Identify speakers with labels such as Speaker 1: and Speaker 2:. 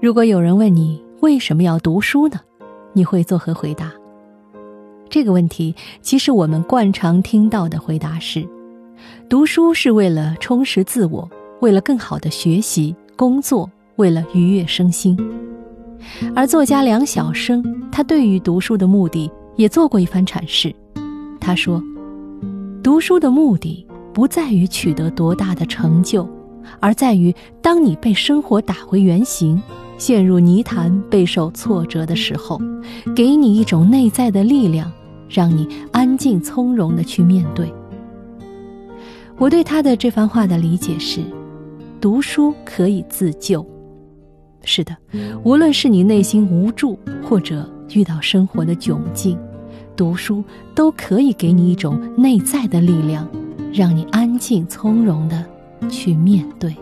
Speaker 1: 如果有人问你为什么要读书呢？你会作何回答？这个问题，其实我们惯常听到的回答是：读书是为了充实自我，为了更好的学习、工作，为了愉悦身心。而作家梁晓声，他对于读书的目的也做过一番阐释。他说：“读书的目的不在于取得多大的成就，而在于当你被生活打回原形。”陷入泥潭、备受挫折的时候，给你一种内在的力量，让你安静从容地去面对。我对他的这番话的理解是：读书可以自救。是的，无论是你内心无助，或者遇到生活的窘境，读书都可以给你一种内在的力量，让你安静从容地去面对。